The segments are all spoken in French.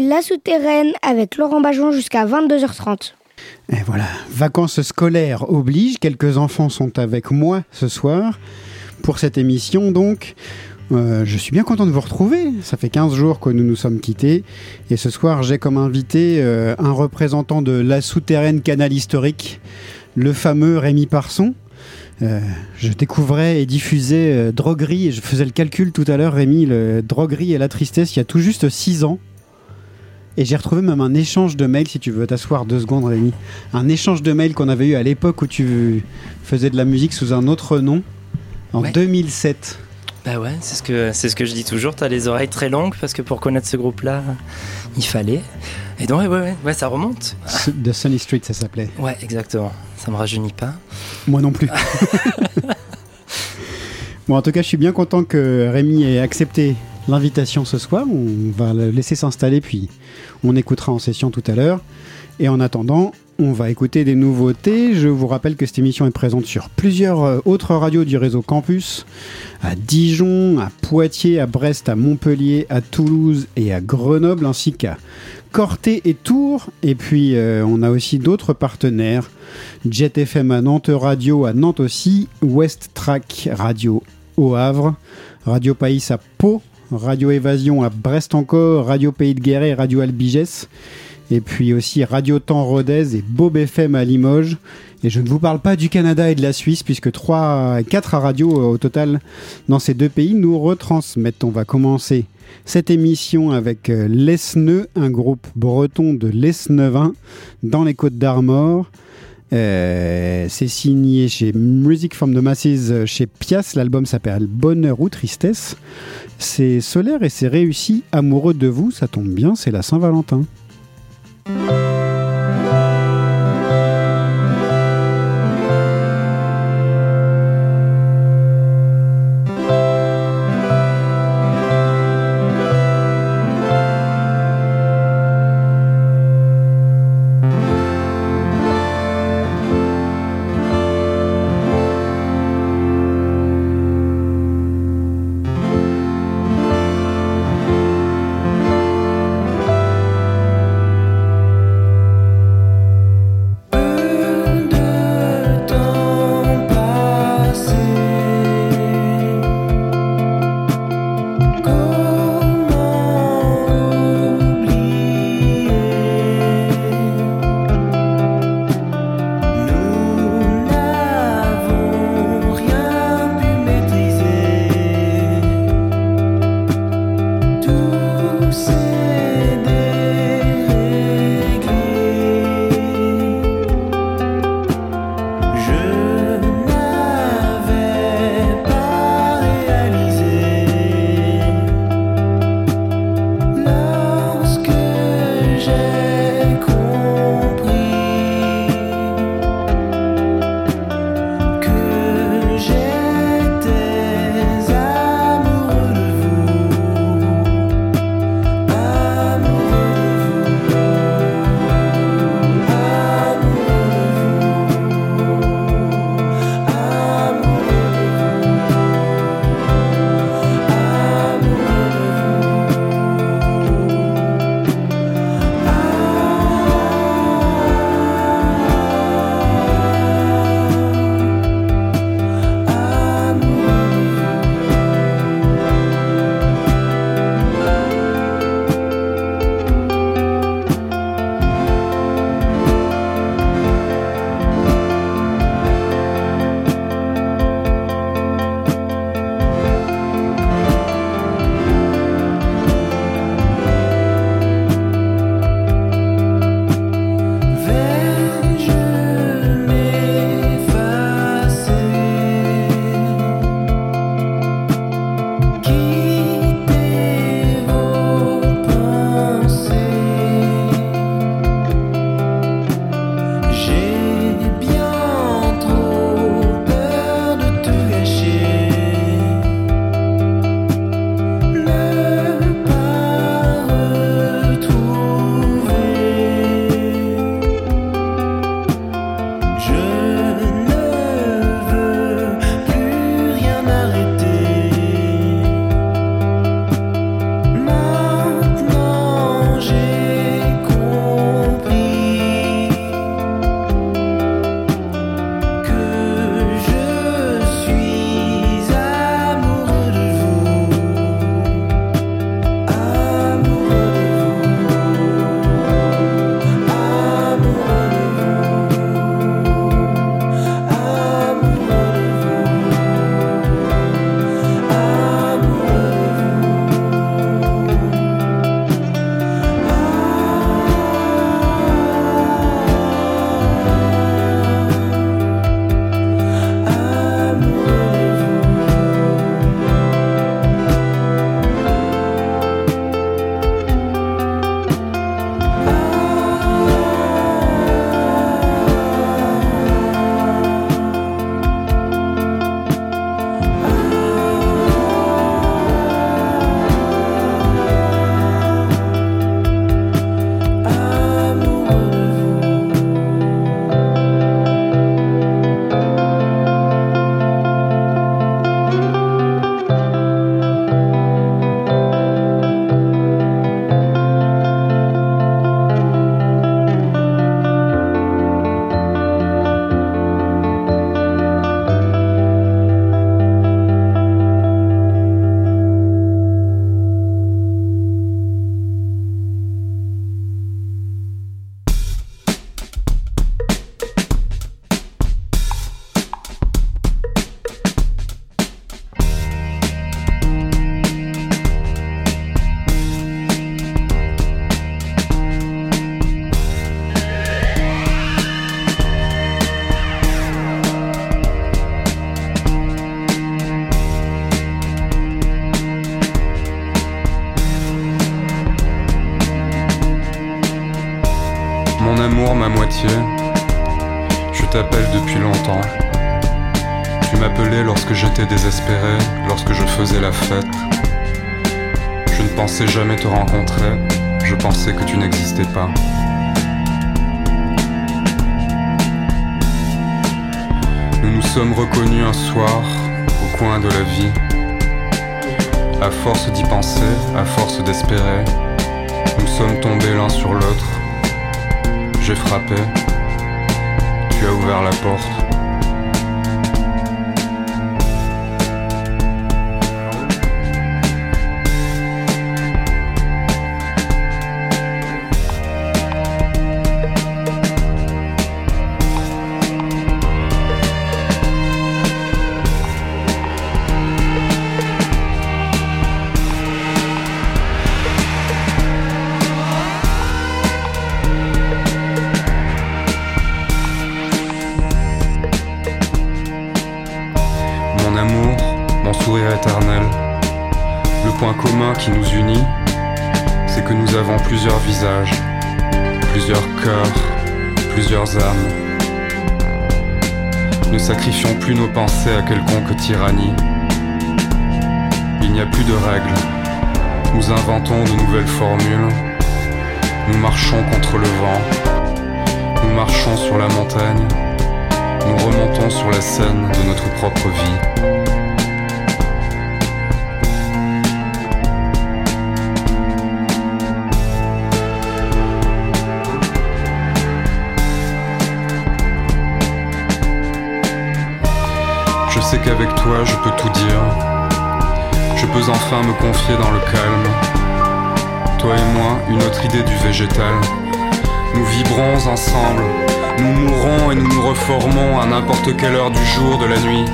La Souterraine avec Laurent Bajon jusqu'à 22h30. Et voilà, vacances scolaires obligent. Quelques enfants sont avec moi ce soir pour cette émission donc. Euh, je suis bien content de vous retrouver. Ça fait 15 jours que nous nous sommes quittés. Et ce soir, j'ai comme invité euh, un représentant de la souterraine canal historique, le fameux Rémi Parson. Euh, je découvrais et diffusais Droguerie, et je faisais le calcul tout à l'heure, Rémi, le Droguerie et la tristesse, il y a tout juste 6 ans. Et j'ai retrouvé même un échange de mails, si tu veux t'asseoir deux secondes, Rémi. Un échange de mails qu'on avait eu à l'époque où tu faisais de la musique sous un autre nom, en Ouais. 2007. Bah ouais, c'est ce que c'est ce que je dis toujours. T'as les oreilles très longues parce que pour connaître ce groupe-là, il fallait. Et donc ouais, ouais, ouais, ça remonte. De Sunny Street, ça s'appelait. Ouais, exactement. Ça me rajeunit pas. Moi non plus. bon, en tout cas, je suis bien content que Rémi ait accepté l'invitation ce soir. On va le laisser s'installer, puis on écoutera en session tout à l'heure. Et en attendant, on va écouter des nouveautés. Je vous rappelle que cette émission est présente sur plusieurs euh, autres radios du réseau Campus, à Dijon, à Poitiers, à Brest, à Montpellier, à Toulouse et à Grenoble, ainsi qu'à Corté et Tours. Et puis, euh, on a aussi d'autres partenaires. Jet FM à Nantes Radio à Nantes aussi, West Track Radio au Havre, Radio Pays à Pau, Radio Évasion à Brest encore, Radio Pays de Guéret, Radio Albigès, et puis aussi Radio Temps Rodez et Bob FM à Limoges. Et je ne vous parle pas du Canada et de la Suisse, puisque 3, 4 radios euh, au total dans ces deux pays nous retransmettent. On va commencer cette émission avec euh, Lesneux, un groupe breton de Lesneuvin dans les Côtes d'Armor. Euh, c'est signé chez Music from the Masses chez Pias. L'album s'appelle Bonheur ou Tristesse. C'est solaire et c'est réussi. Amoureux de vous, ça tombe bien, c'est la Saint-Valentin. Lorsque je faisais la fête. Je ne pensais jamais te rencontrer, je pensais que tu n'existais pas. Nous nous sommes reconnus un soir au coin de la vie. À force d'y penser, à force d'espérer, nous sommes tombés l'un sur l'autre. J'ai frappé, tu as ouvert la porte. Sacrifions plus nos pensées à quelconque tyrannie. Il n'y a plus de règles. Nous inventons de nouvelles formules. Nous marchons contre le vent. Nous marchons sur la montagne. Nous remontons sur la scène de notre propre vie. Qu'avec toi je peux tout dire. Je peux enfin me confier dans le calme. Toi et moi, une autre idée du végétal. Nous vibrons ensemble. Nous mourrons et nous nous reformons à n'importe quelle heure du jour, de la nuit.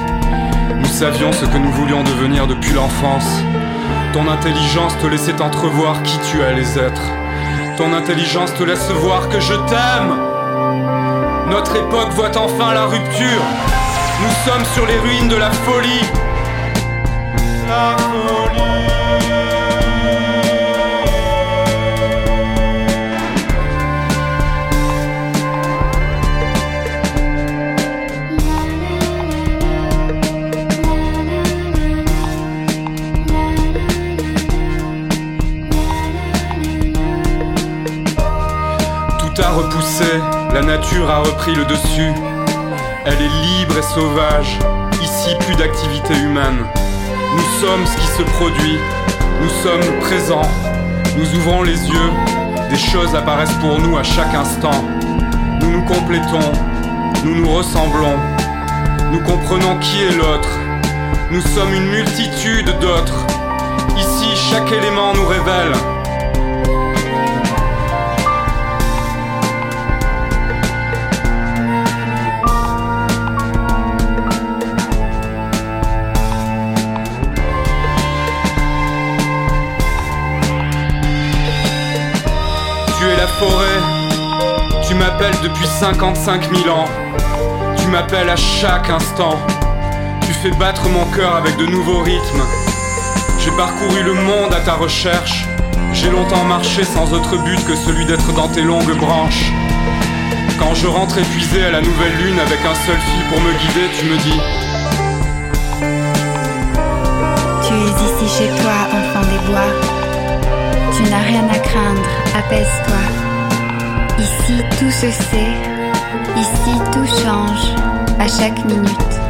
Nous savions ce que nous voulions devenir depuis l'enfance. Ton intelligence te laissait entrevoir qui tu allais être. Ton intelligence te laisse voir que je t'aime. Notre époque voit enfin la rupture. Nous sommes sur les ruines de la folie. La folie. Tout a repoussé, la nature a repris le dessus. Elle est libre et sauvage. Ici, plus d'activité humaine. Nous sommes ce qui se produit. Nous sommes présents. Nous ouvrons les yeux. Des choses apparaissent pour nous à chaque instant. Nous nous complétons. Nous nous ressemblons. Nous comprenons qui est l'autre. Nous sommes une multitude d'autres. Ici, chaque élément nous révèle. M'appelles depuis 55 000 ans. Tu m'appelles à chaque instant. Tu fais battre mon cœur avec de nouveaux rythmes. J'ai parcouru le monde à ta recherche. J'ai longtemps marché sans autre but que celui d'être dans tes longues branches. Quand je rentre épuisé à la nouvelle lune avec un seul fil pour me guider, tu me dis Tu es ici chez toi, enfant des bois. Tu n'as rien à craindre, apaise-toi. Ici tout se sait, ici tout change, à chaque minute.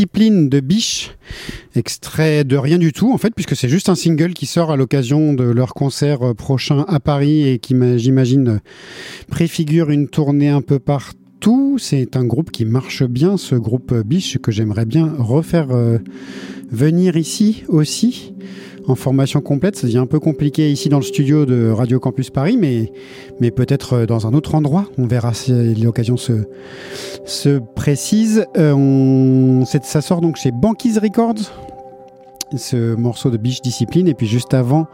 De Biche, extrait de rien du tout en fait, puisque c'est juste un single qui sort à l'occasion de leur concert euh, prochain à Paris et qui, j'imagine, préfigure une tournée un peu partout. C'est un groupe qui marche bien, ce groupe Biche, que j'aimerais bien refaire euh, venir ici aussi en formation complète. Ça devient un peu compliqué ici dans le studio de Radio Campus Paris, mais, peut-être euh, dans un autre endroit. On verra si l'occasion se, se précise. Euh, ça sort donc chez Banquise Records, ce morceau de Biche Discipline. Et puis juste avant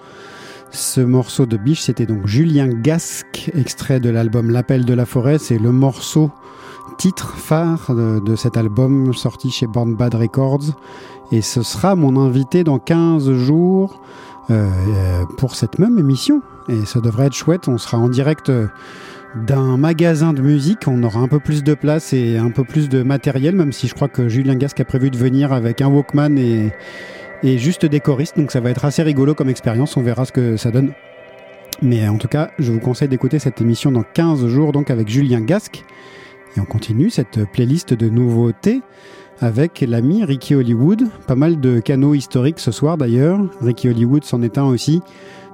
ce morceau de Biche, c'était donc Julien Gasque, extrait de l'album L'appel de la forêt. C'est le morceau titre phare de, cet album sorti chez Born Bad Records et ce sera mon invité dans 15 jours euh, euh, pour cette même émission. Et ça devrait être chouette, on sera en direct euh, d'un magasin de musique, on aura un peu plus de place et un peu plus de matériel, même si je crois que Julien Gasque a prévu de venir avec un Walkman et, et juste des choristes, donc ça va être assez rigolo comme expérience, on verra ce que ça donne. Mais en tout cas, je vous conseille d'écouter cette émission dans 15 jours, donc avec Julien Gasque. Et on continue cette playlist de nouveautés avec l'ami Ricky Hollywood. Pas mal de canaux historiques ce soir d'ailleurs. Ricky Hollywood s'en est un aussi.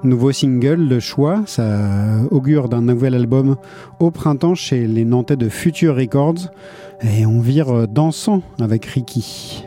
Nouveau single de choix, ça augure d'un nouvel album au printemps chez les Nantais de Future Records. Et on vire dansant avec Ricky.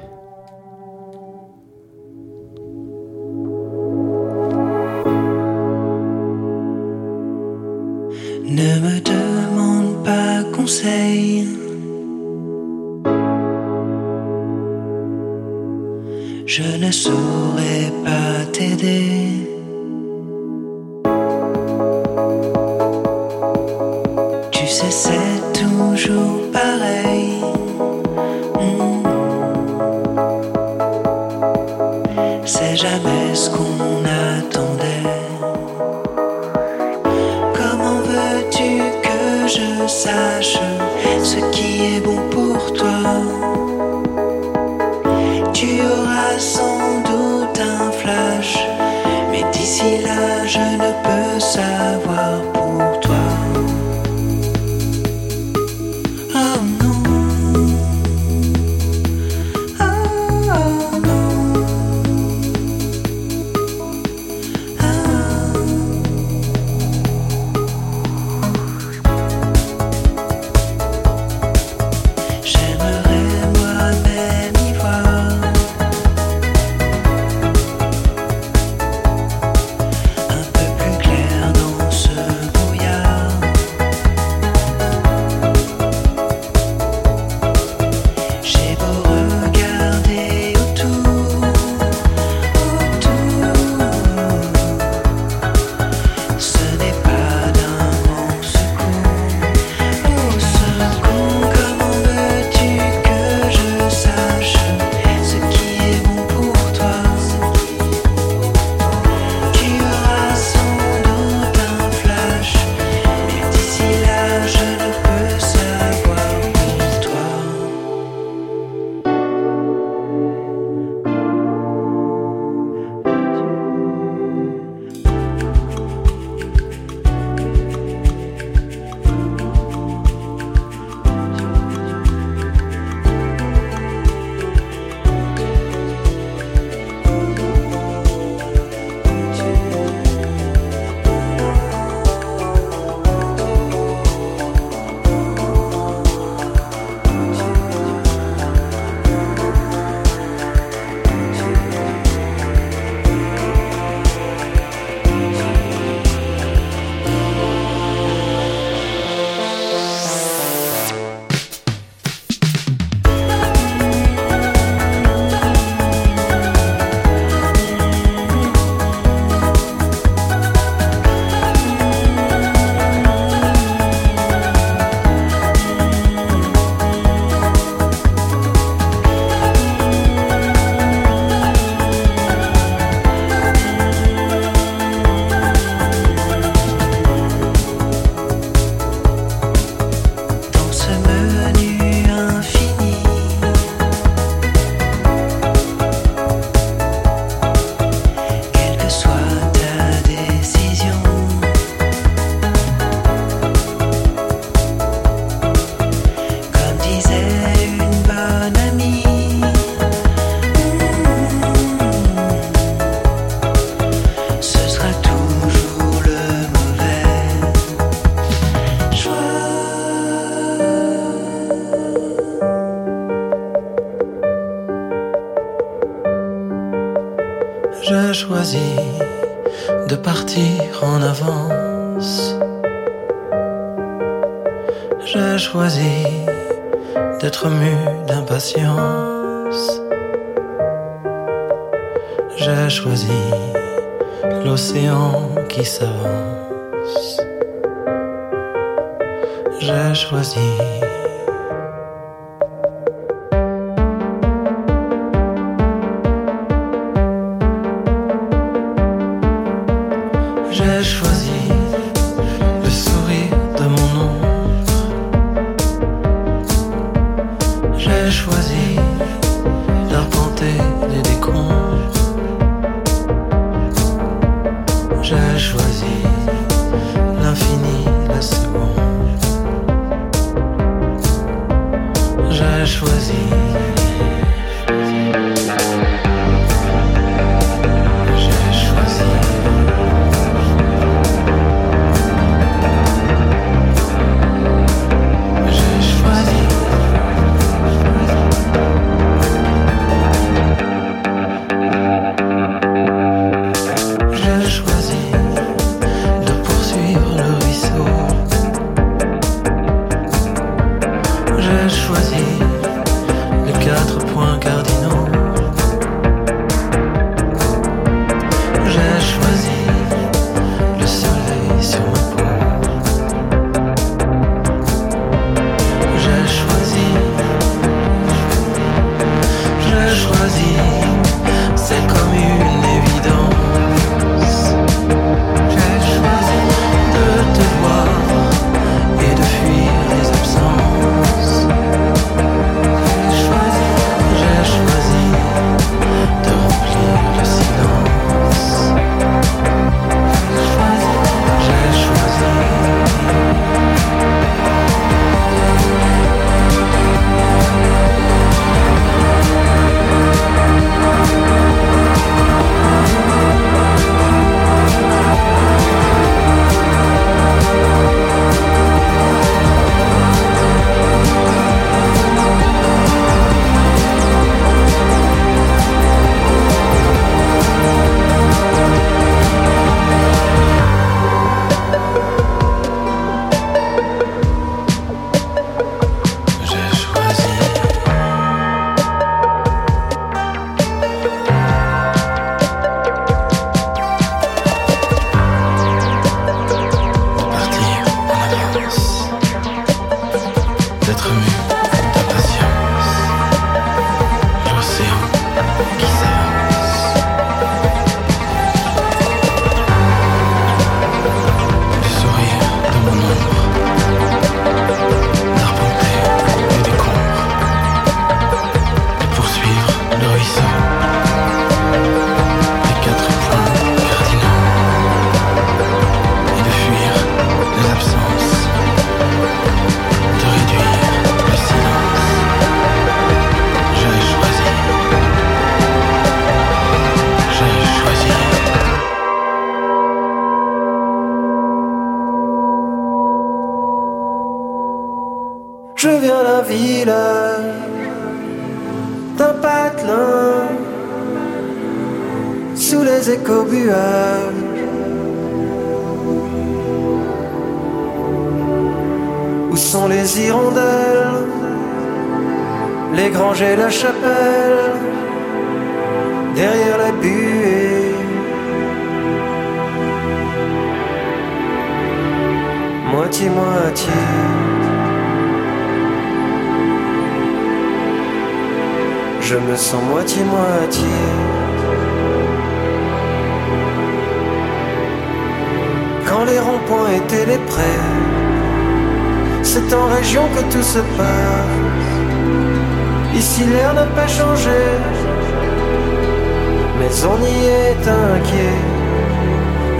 could be right.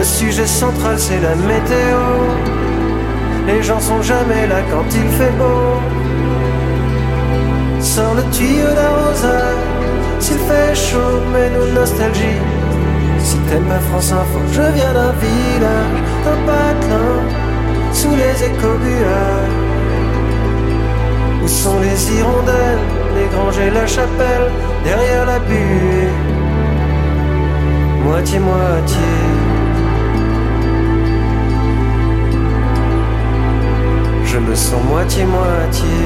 Le sujet central c'est la météo. Les gens sont jamais là quand il fait beau. Sans le tuyau d'arrosage, s'il fait chaud, mets-nous nostalgie. Si t'aimes ma France Info, je viens d'un village, d'un patelin, sous les écobuages. Où sont les hirondelles, les granges et la chapelle, derrière la buée Moitié-moitié. Je me sens moitié-moitié.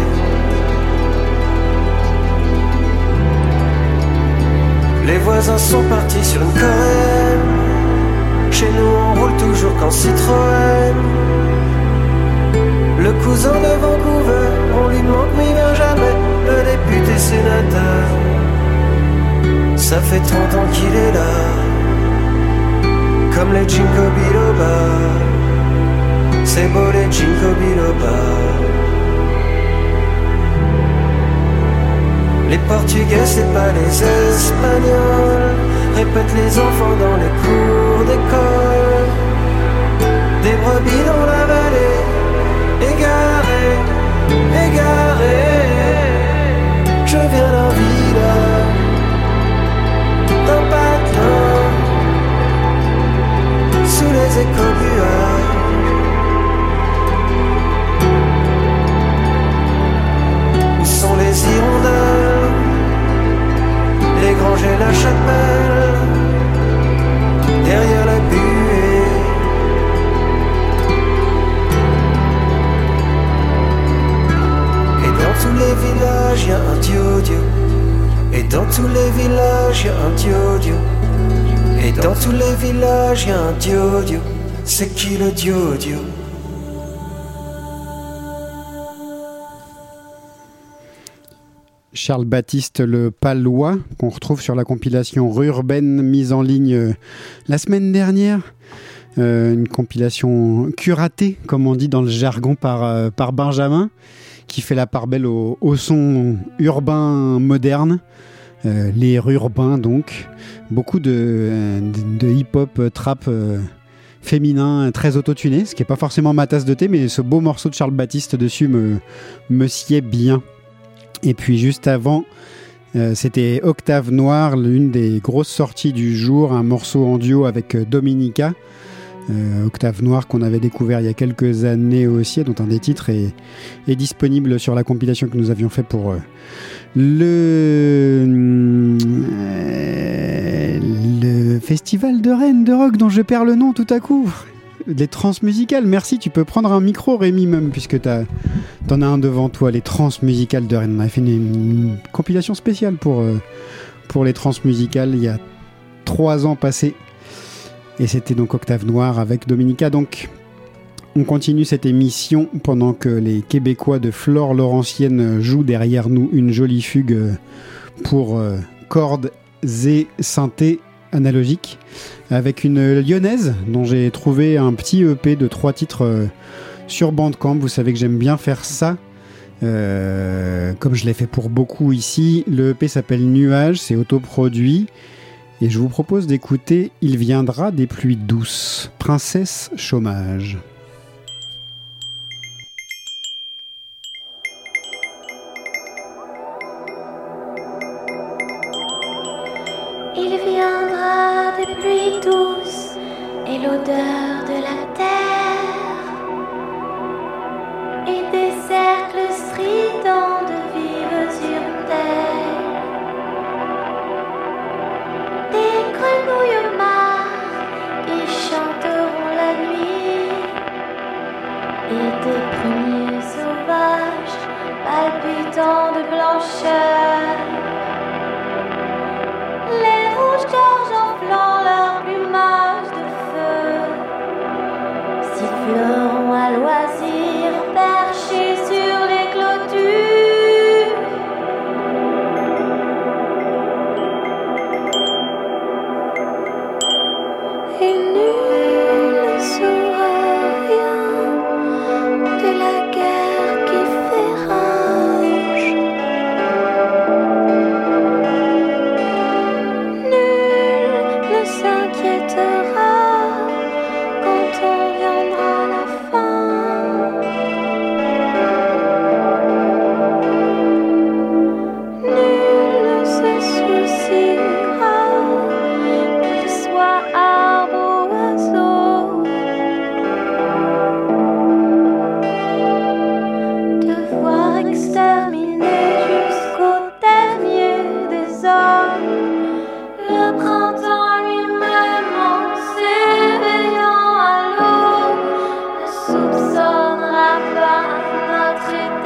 Les voisins sont partis sur une coréenne. Chez nous, on roule toujours qu'en Citroën. Le cousin de Vancouver, on lui manque, mais il vient jamais. Le député sénateur, ça fait 30 ans qu'il est là. Comme les Jinko Biloba, c'est beau les Jinko Biloba. Les Portugais, c'est pas les Espagnols. Répètent les enfants dans les cours d'école. Des brebis dans la vallée, égarées, égarées. Je viens d'un village, d'un patelin, sous les écobuages. Les hirondelles, les granges et la chapelle, derrière la buée. Et dans tous les villages, y a un diodio. Et dans tous les villages, y a un diodio. Et dans tous les villages, y a un diodio. C'est qui le diodio? Charles Baptiste Le Palois, qu'on retrouve sur la compilation Rurbaine mise en ligne euh, la semaine dernière. Euh, une compilation curatée, comme on dit dans le jargon, par, euh, par Benjamin, qui fait la part belle au, son urbain moderne. Les rurbains, donc. Beaucoup de, de, hip-hop, trap féminin, très autotuné, ce qui n'est pas forcément ma tasse de thé, mais ce beau morceau de Charles Baptiste dessus me, me sied bien. Et puis juste avant, euh, c'était Octave Noir, l'une des grosses sorties du jour, un morceau en duo avec euh, Dominica. Euh, Octave Noir qu'on avait découvert il y a quelques années aussi, dont un des titres est, disponible sur la compilation que nous avions fait pour le festival de Rennes de rock dont je perds le nom tout à coup. Les transmusicales, merci, tu peux prendre un micro Rémi même puisque t'en as un devant toi, les transmusicales de Rennes. On a fait une, compilation spéciale pour, euh, pour les transmusicales il y a trois ans passés. Et c'était donc Octave Noir avec Dominica. Donc on continue cette émission pendant que les Québécois de Flore Laurentienne jouent derrière nous une jolie fugue euh, pour euh, cordes et synthé analogique avec une lyonnaise dont j'ai trouvé un petit EP de trois titres euh, sur Bandcamp. Vous savez que j'aime bien faire ça. euh, comme je l'ai fait pour beaucoup ici, le EP s'appelle Nuage, c'est autoproduit. Et je vous propose d'écouter Il viendra des pluies douces, Princesse Chômage.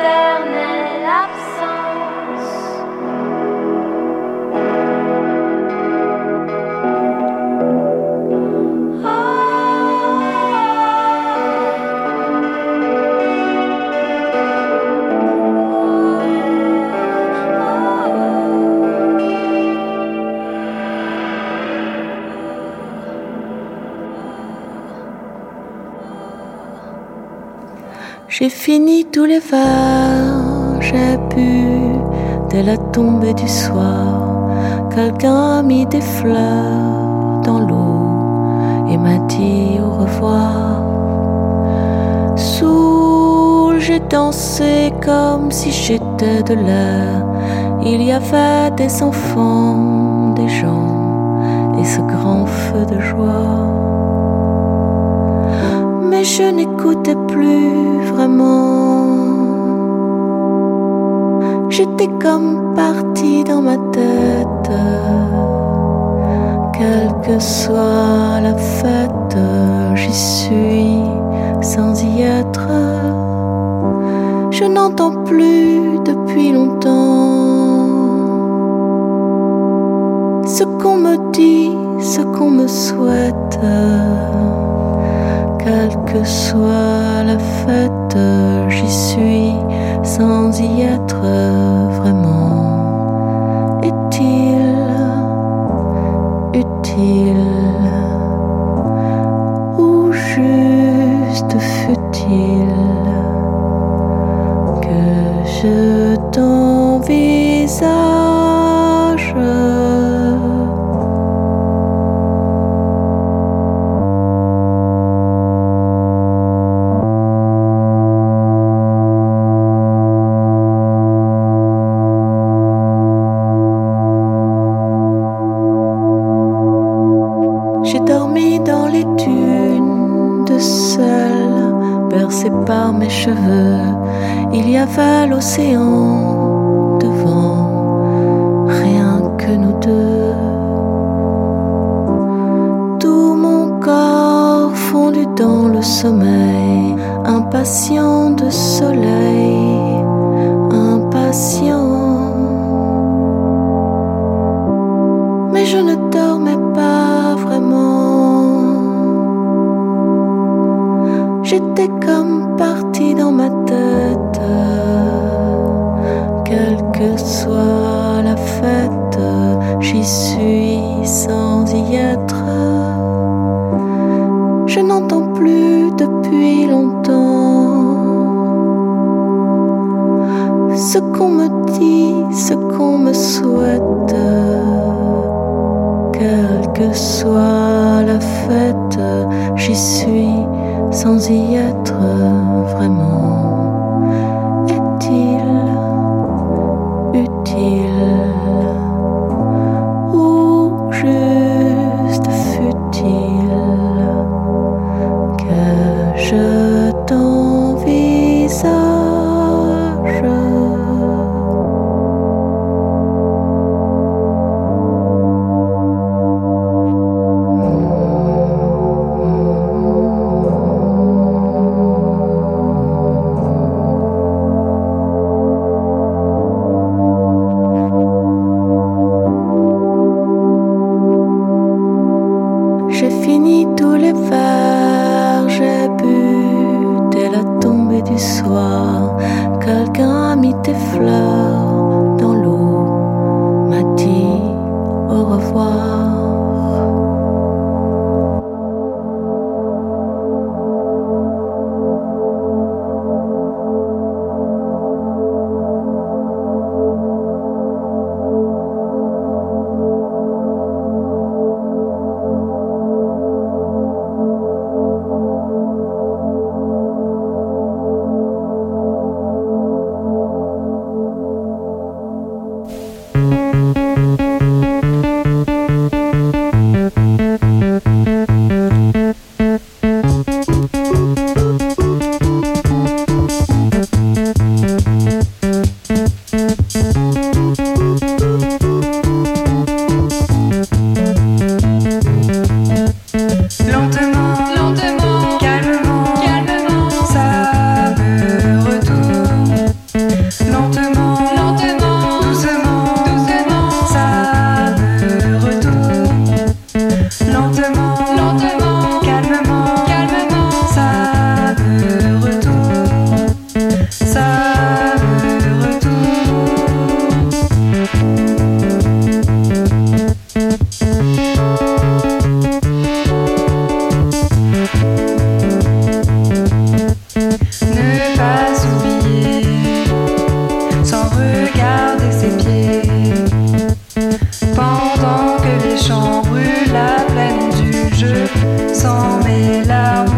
there. J'ai fini tous les verres, j'ai bu dès la tombée du soir. Quelqu'un a mis des fleurs dans l'eau et m'a dit au revoir. Soul, j'ai dansé comme si j'étais de l'air. Il y avait des enfants, des gens et ce grand feu de joie. Mais je n'écoutais plus J'étais comme partie dans ma tête. Quelle que soit la fête, j'y suis sans y être. Je n'entends plus depuis longtemps ce qu'on me dit, ce qu'on me souhaite. Quelle que soit la fête, j'y suis sans y être vraiment. Est-il utile soit la fête, j'y suis sans y être. Je n'entends plus depuis longtemps ce qu'on me dit, ce qu'on me souhaite. Quelle que soit la fête, j'y suis sans y être vraiment. les chambres brûlent la plaine du jeu sans mes larmes.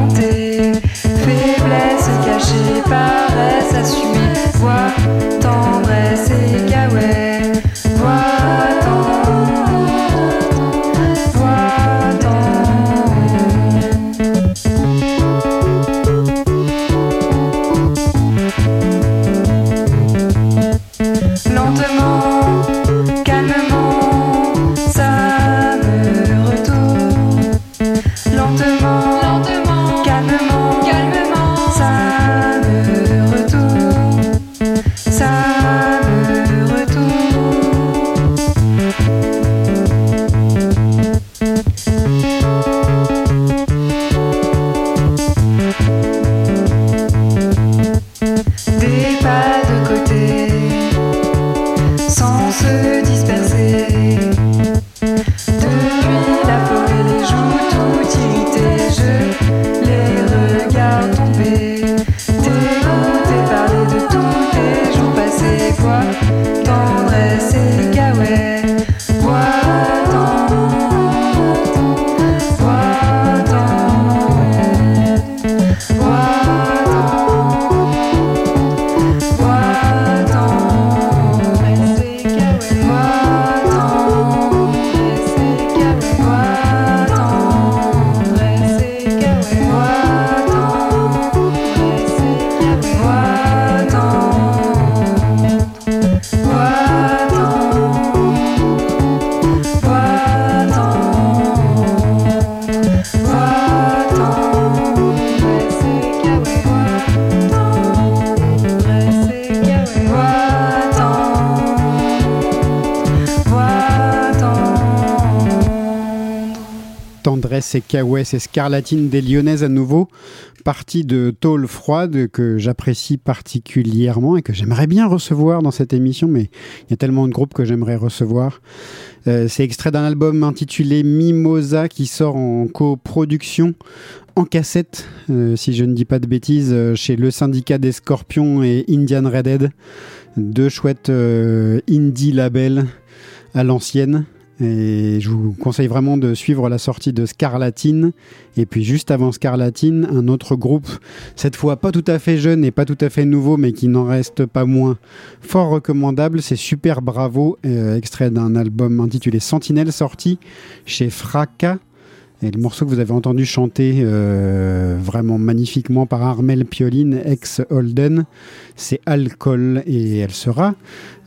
Kawes et Scarlatine des Lyonnaises à nouveau. Partie de tôle froide que j'apprécie particulièrement et que j'aimerais bien recevoir dans cette émission, mais il y a tellement de groupes que j'aimerais recevoir. Euh, c'est extrait d'un album intitulé Mimosa qui sort en coproduction en cassette, euh, si je ne dis pas de bêtises, euh, chez le syndicat des Scorpions et Indian Redhead. Deux chouettes indie labels à l'ancienne. Et je vous conseille vraiment de suivre la sortie de Scarlatine. Et puis juste avant Scarlatine, un autre groupe, cette fois pas tout à fait jeune et pas tout à fait nouveau, mais qui n'en reste pas moins fort recommandable. C'est Super Bravo, euh, extrait d'un album intitulé Sentinelle, sorti chez Fracas. Et le morceau que vous avez entendu chanter euh, vraiment magnifiquement par Armel Pioline, ex-Holden, c'est Alcool. Et elle sera,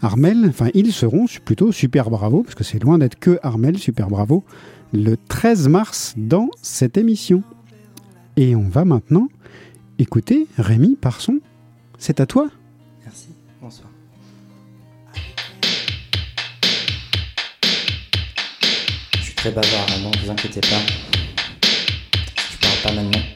Armel, enfin ils seront plutôt super bravo, parce que c'est loin d'être que Armel, super bravo, le 13 mars dans cette émission. Et on va maintenant écouter Rémi Parson. C'est à toi Merci, bonsoir. Je suis très bavard, ne vous inquiétez pas. Je parle pas maintenant.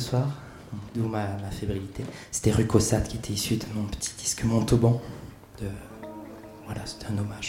Ce soir, d'où ma, fébrilité. C'était Rue qui était issu de mon petit disque Montauban. De... Voilà, c'était un hommage.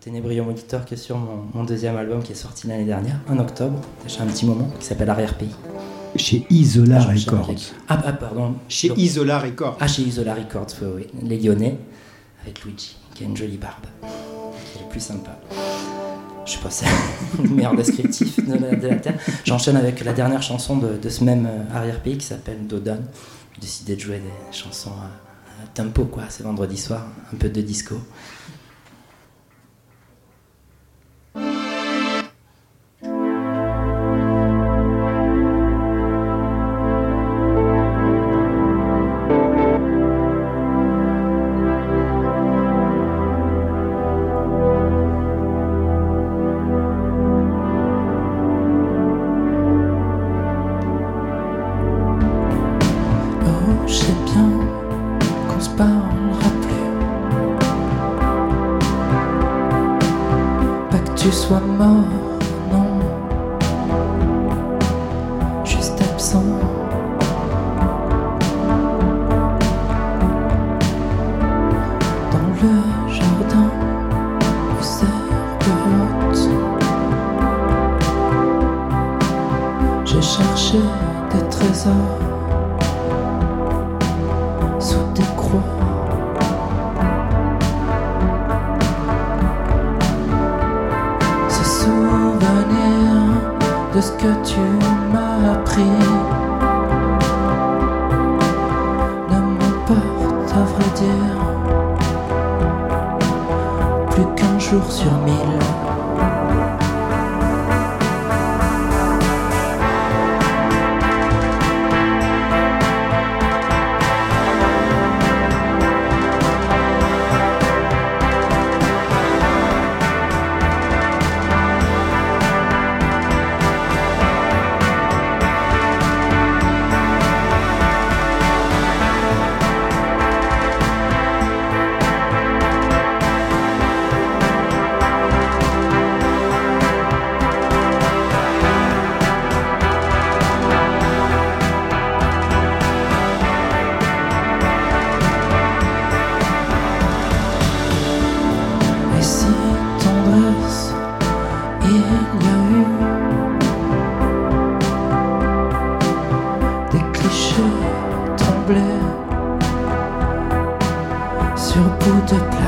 Ténébrion Monitor qui est sur mon, mon deuxième album qui est sorti l'année dernière, en octobre, déjà un petit moment, qui s'appelle Arrière-Pays. Chez Isola Ah, Records. Ah, ah, pardon. Chez Isola Records. Ah, chez Isola Records, oui, oui. Les Lyonnais, avec Luigi, qui a une jolie barbe, qui est le plus sympa. Je sais pas, c'est le meilleur descriptif de la, de la Terre. J'enchaîne avec la dernière chanson de, de ce même euh, arrière-pays qui s'appelle Dodon. J'ai décidé de jouer des chansons à, à tempo, quoi. C'est vendredi soir, un peu de disco.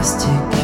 пластике.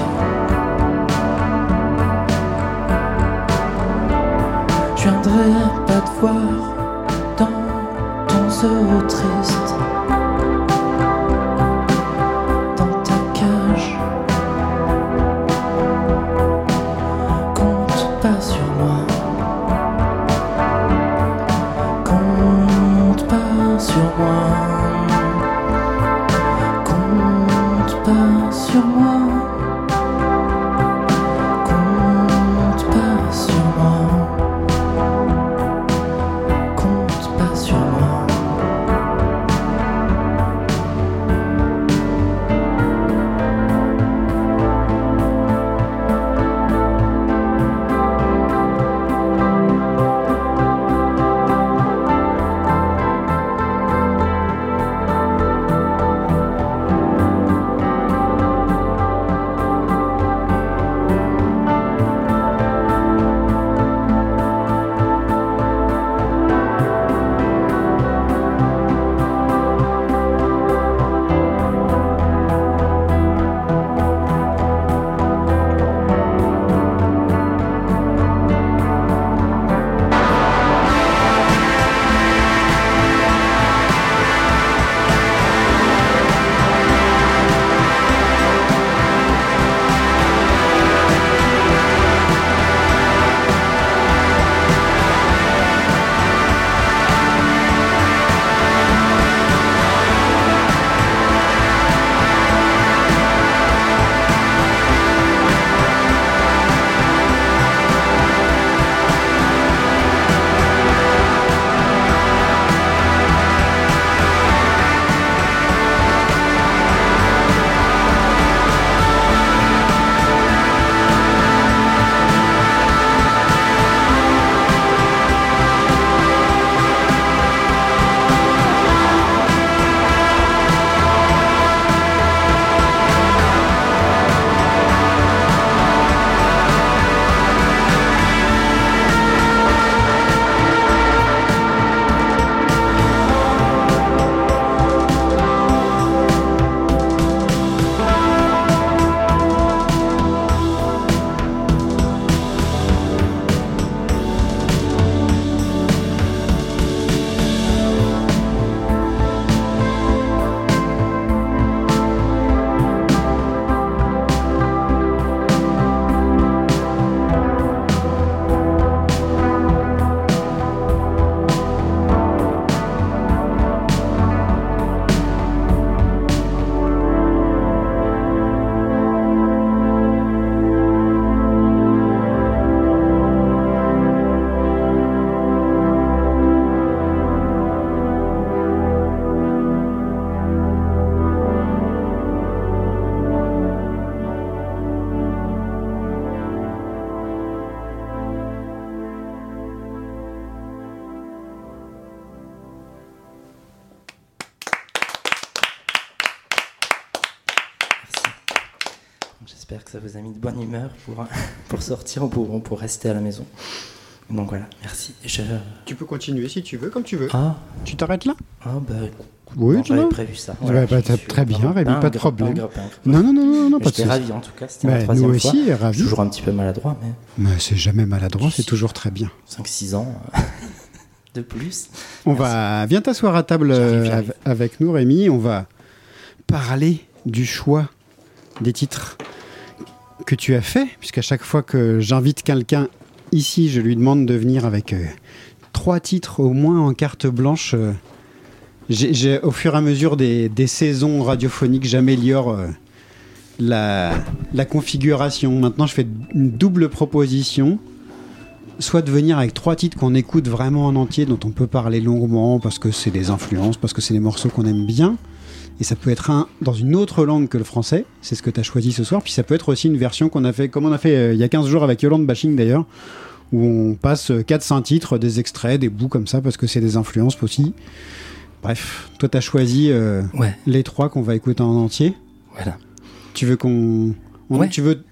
Ça vous a mis de bonne humeur pour, pour sortir ou pour, pour rester à la maison. Donc voilà, merci. Je... Tu peux continuer si tu veux, comme tu veux. Ah, Tu t'arrêtes là? Ah bah, Oui, j'avais prévu ça. Ouais, bah, très bien, Rémi, pas de problème. Non, non, non, non, non, pas de souci. ravi en tout cas, c'était Bah, ma troisième nous aussi, fois. ravis. Toujours un petit peu maladroit, mais Mais c'est jamais maladroit, c'est toujours très bien. 5-6 ans de plus. On va, viens t'asseoir à table euh, avec nous, Rémi. On va parler du choix des titres que tu as fait, puisqu'à chaque fois que j'invite quelqu'un ici, je lui demande de venir avec euh, trois titres au moins en carte blanche. euh, j'ai- au fur et à mesure des, des saisons radiophoniques, j'améliore euh, la, la configuration. Maintenant, je fais une double proposition. Soit de venir avec trois titres qu'on écoute vraiment en entier, dont on peut parler longuement parce que c'est des influences, parce que c'est des morceaux qu'on aime bien. Et ça peut être un dans une autre langue que le français, c'est ce que tu as choisi ce soir. Puis ça peut être aussi une version qu'on a fait, comme on a fait euh, il y a 15 jours avec Yolande Bashing d'ailleurs, où on passe 4-5 titres, des extraits, des bouts comme ça, parce que c'est des influences aussi. Bref, toi tu as choisi euh, Ouais. les trois qu'on va écouter en entier. Voilà. Tu veux qu'on. Ouais. Tu veux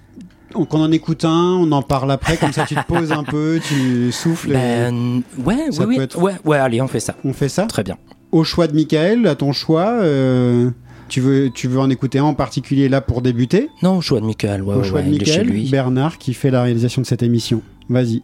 qu'on en écoute un, on en parle après, comme ça tu te poses un peu, tu souffles. et Ben, ouais, Ça oui, oui. peut être- Ouais, ouais, allez, on fait ça. On fait ça? Très bien. Au choix de Michael, à ton choix, euh, tu, veux, tu veux en écouter un en particulier là pour débuter? Non, au choix de Michael, ouais, Au ouais, choix ouais, de chez Michael, lui. Bernard qui fait la réalisation de cette émission. Vas-y.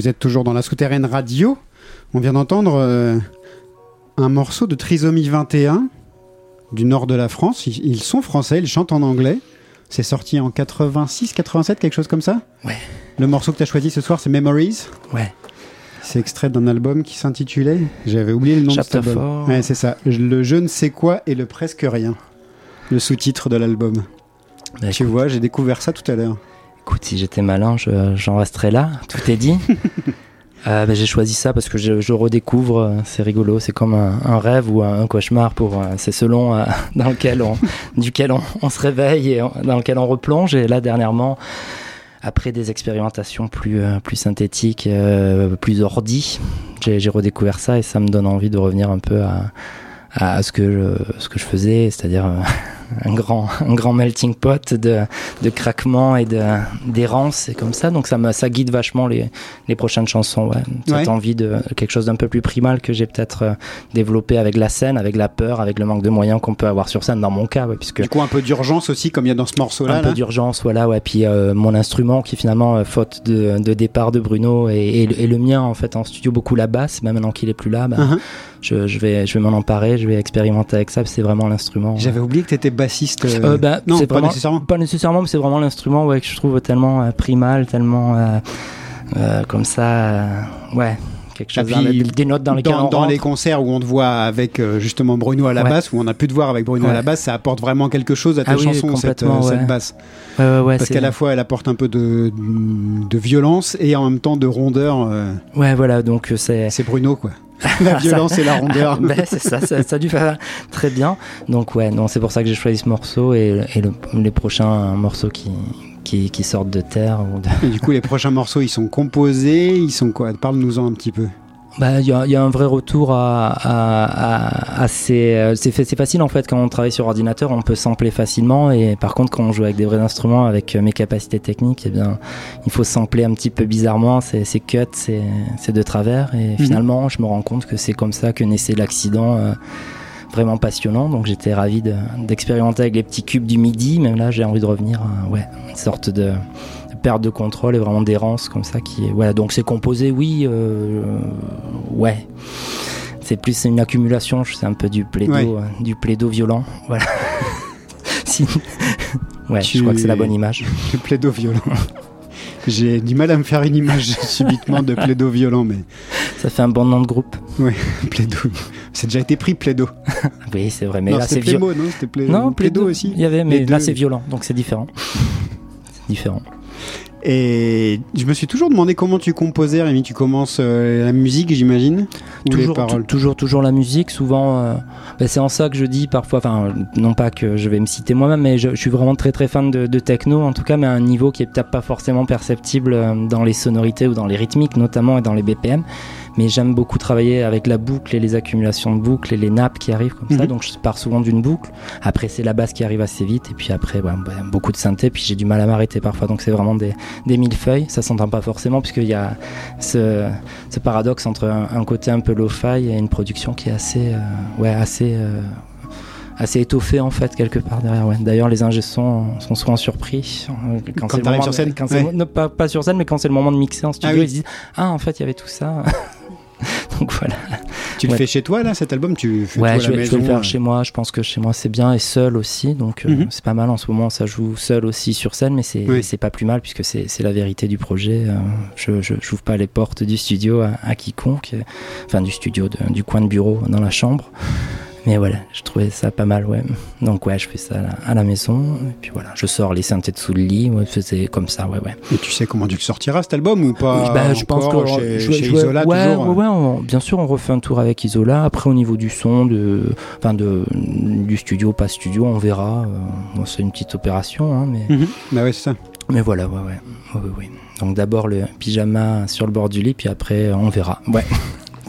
Vous êtes toujours dans la souterraine radio. On vient d'entendre euh, un morceau de Trisomie 21 du nord de la France. Ils, ils sont français, ils chantent en anglais. C'est sorti en 86, 87, quelque chose comme ça Ouais. Le morceau que tu as choisi ce soir, c'est Memories. Ouais. C'est extrait d'un album qui s'intitulait. J'avais oublié le nom Chapter de cet album. Ouais, c'est ça. Le je ne sais quoi et le presque rien. Le sous-titre de l'album. Bah, Tu vois, j'ai découvert ça tout à l'heure. Écoute, si j'étais malin, je- j'en resterais là. Tout est dit. Euh, bah, j'ai choisi ça parce que je, je redécouvre. euh, C'est rigolo. C'est comme un, un rêve ou un, cauchemar pour. euh, c'est selon euh, dans lequel on, duquel on, on se réveille et on- dans lequel on replonge. Et là, dernièrement, après des expérimentations plus plus synthétiques, euh, plus ordi, j'ai redécouvert ça et ça me donne envie de revenir un peu à ce que je, ce que je faisais, c'est-à-dire un grand un grand melting pot de de craquements et de d'errance et comme ça. Donc ça me ça guide vachement les les prochaines chansons. Ouais. Cette Ouais. envie de quelque chose d'un peu plus primal que j'ai peut-être euh, développé avec la scène, avec la peur, avec le manque de moyens qu'on peut avoir sur scène dans mon cas, ouais, puisque Du coup, un peu d'urgence aussi, comme il y a dans ce morceau-là. un peu d'urgence, voilà, ouais. Puis euh, mon instrument qui finalement, euh, faute de, de départ de Bruno et, et- et le mien en fait en studio beaucoup la basse, mais maintenant qu'il est plus là, bah, Uh-huh. je, je vais, je vais m'en emparer, je vais expérimenter avec ça. C'est vraiment l'instrument. J'avais oublié que tu étais bassiste. euh, Euh, bah, non, c'est pas vraiment- nécessairement. Pas nécessairement, mais c'est vraiment l'instrument ouais, que je trouve tellement euh, primal, tellement comme ça, ouais, chose, puis, dans- des notes dans dans, dans les concerts où on te voit avec euh, justement Bruno à la Ouais. basse, où on a pu te voir avec Bruno à la basse, ça apporte vraiment quelque chose à tes Ah oui, chansons, cette, euh, cette basse. Parce qu'à la fois, elle apporte un peu de, de violence et en même temps de rondeur. euh, Ouais, voilà, donc c'est. C'est Bruno, quoi. la violence et la rondeur. Ben, c'est ça, ça, ça a dû faire très bien. Donc ouais, non, c'est pour ça que j'ai choisi ce morceau et, et le- les prochains morceaux qui, qui, qui sortent de terre. Ou de... Et du coup, les prochains morceaux, ils sont composés, ils sont quoi? Parle-nous-en un petit peu. Bah, il y, a- il y a un vrai retour à, à, à, à ces- euh, c'est fa- c'est facile en fait quand on travaille sur ordinateur, on peut sampler facilement. Et par contre quand on joue avec des vrais instruments, avec euh, mes capacités techniques, eh bien il faut sampler un petit peu bizarrement, c'est cut, c'est c'est de travers. Et finalement je me rends compte que c'est comme ça que naissait l'accident. euh, vraiment passionnant. Donc j'étais ravi de- d'expérimenter avec les petits cubes du midi. Mais là j'ai envie de revenir à ouais, une sorte de perte de contrôle et vraiment d'errance comme ça qui est voilà donc c'est composé oui euh, ouais c'est plus une accumulation c'est un peu du plaido Ouais. euh, du plaido violent voilà Si- ouais Tu- je crois que c'est la bonne image Le plaido violent. J'ai du mal à me faire une image subitement de plaido violent, mais ça fait un bon nom de groupe ouais, plaido. C'est déjà été pris plaido. oui c'est vrai mais non, là c'est violent non? C'était Play- non plaido plaido aussi. il y avait mais là c'est violent donc c'est différent c'est différent Et je me suis toujours demandé comment tu composais, Rémi. Tu commences euh, la musique, j'imagine toujours, paroles toujours, toujours la musique. Souvent, euh, ben, c'est en ça que je dis parfois, enfin, non pas que je vais me citer moi-même, mais je, je suis vraiment très très fan de, de techno, en tout cas, mais à un niveau qui est peut-être pas forcément perceptible euh, dans les sonorités ou dans les rythmiques, notamment et dans les BPM. Mais j'aime beaucoup travailler avec la boucle et les accumulations de boucles et les nappes qui arrivent comme ça. Mhm. Donc je pars souvent d'une boucle. Après, c'est la basse qui arrive assez vite, et puis après, ouais, ben, beaucoup de synthé. Puis j'ai du mal à m'arrêter parfois. Donc c'est vraiment des, des millefeuilles. Ça s'entend pas forcément, puisqu'il y a ce, ce paradoxe entre un, un côté un peu lo-fi et une production qui est assez, euh, ouais, assez, euh, assez étoffée en fait quelque part derrière. Ouais. D'ailleurs, les ingé sont, sont souvent surpris euh, Quand c'est le t'arrives sur scène quand Ouais. non, pas, pas sur scène, mais quand c'est le moment de mixer en studio, Ah oui. ils se disent ah en fait il y avait tout ça. Donc voilà. Tu le Ouais. fais chez toi, là, cet album? Tu fais Ouais, à la vais, je vais maison le euh, faire chez moi. Je pense que chez moi c'est bien et seul aussi, donc euh, Mhm. c'est pas mal en ce moment. Ça joue seul aussi sur scène, mais c'est Oui. pas plus mal puisque c'est la vérité du projet. Euh, je je j'ouvre pas les portes du studio à, à quiconque, euh, enfin du studio, de- du coin de bureau dans la chambre. Mais voilà, je trouvais ça pas mal, ouais. Donc ouais, je fais ça à la, à la maison. Et puis voilà, je sors les synthés dessous le lit. Ouais, c'est comme ça, ouais, ouais. Et tu sais comment tu le sortiras, cet album, ou pas Bah, je pense que chez, je- chez je- Isola, ouais, toujours ouais, euh, ouais, on- bien sûr, on refait un tour avec Isola. Après, au niveau du son, de, enfin de, du studio, pas studio, on verra. Euh, bon, c'est une petite opération, hein, mais. Bah ouais, c'est ça. mais voilà, ouais, ouais, ouais, ouais, ouais. Donc d'abord le pyjama sur le bord du lit, puis après on verra. Ouais.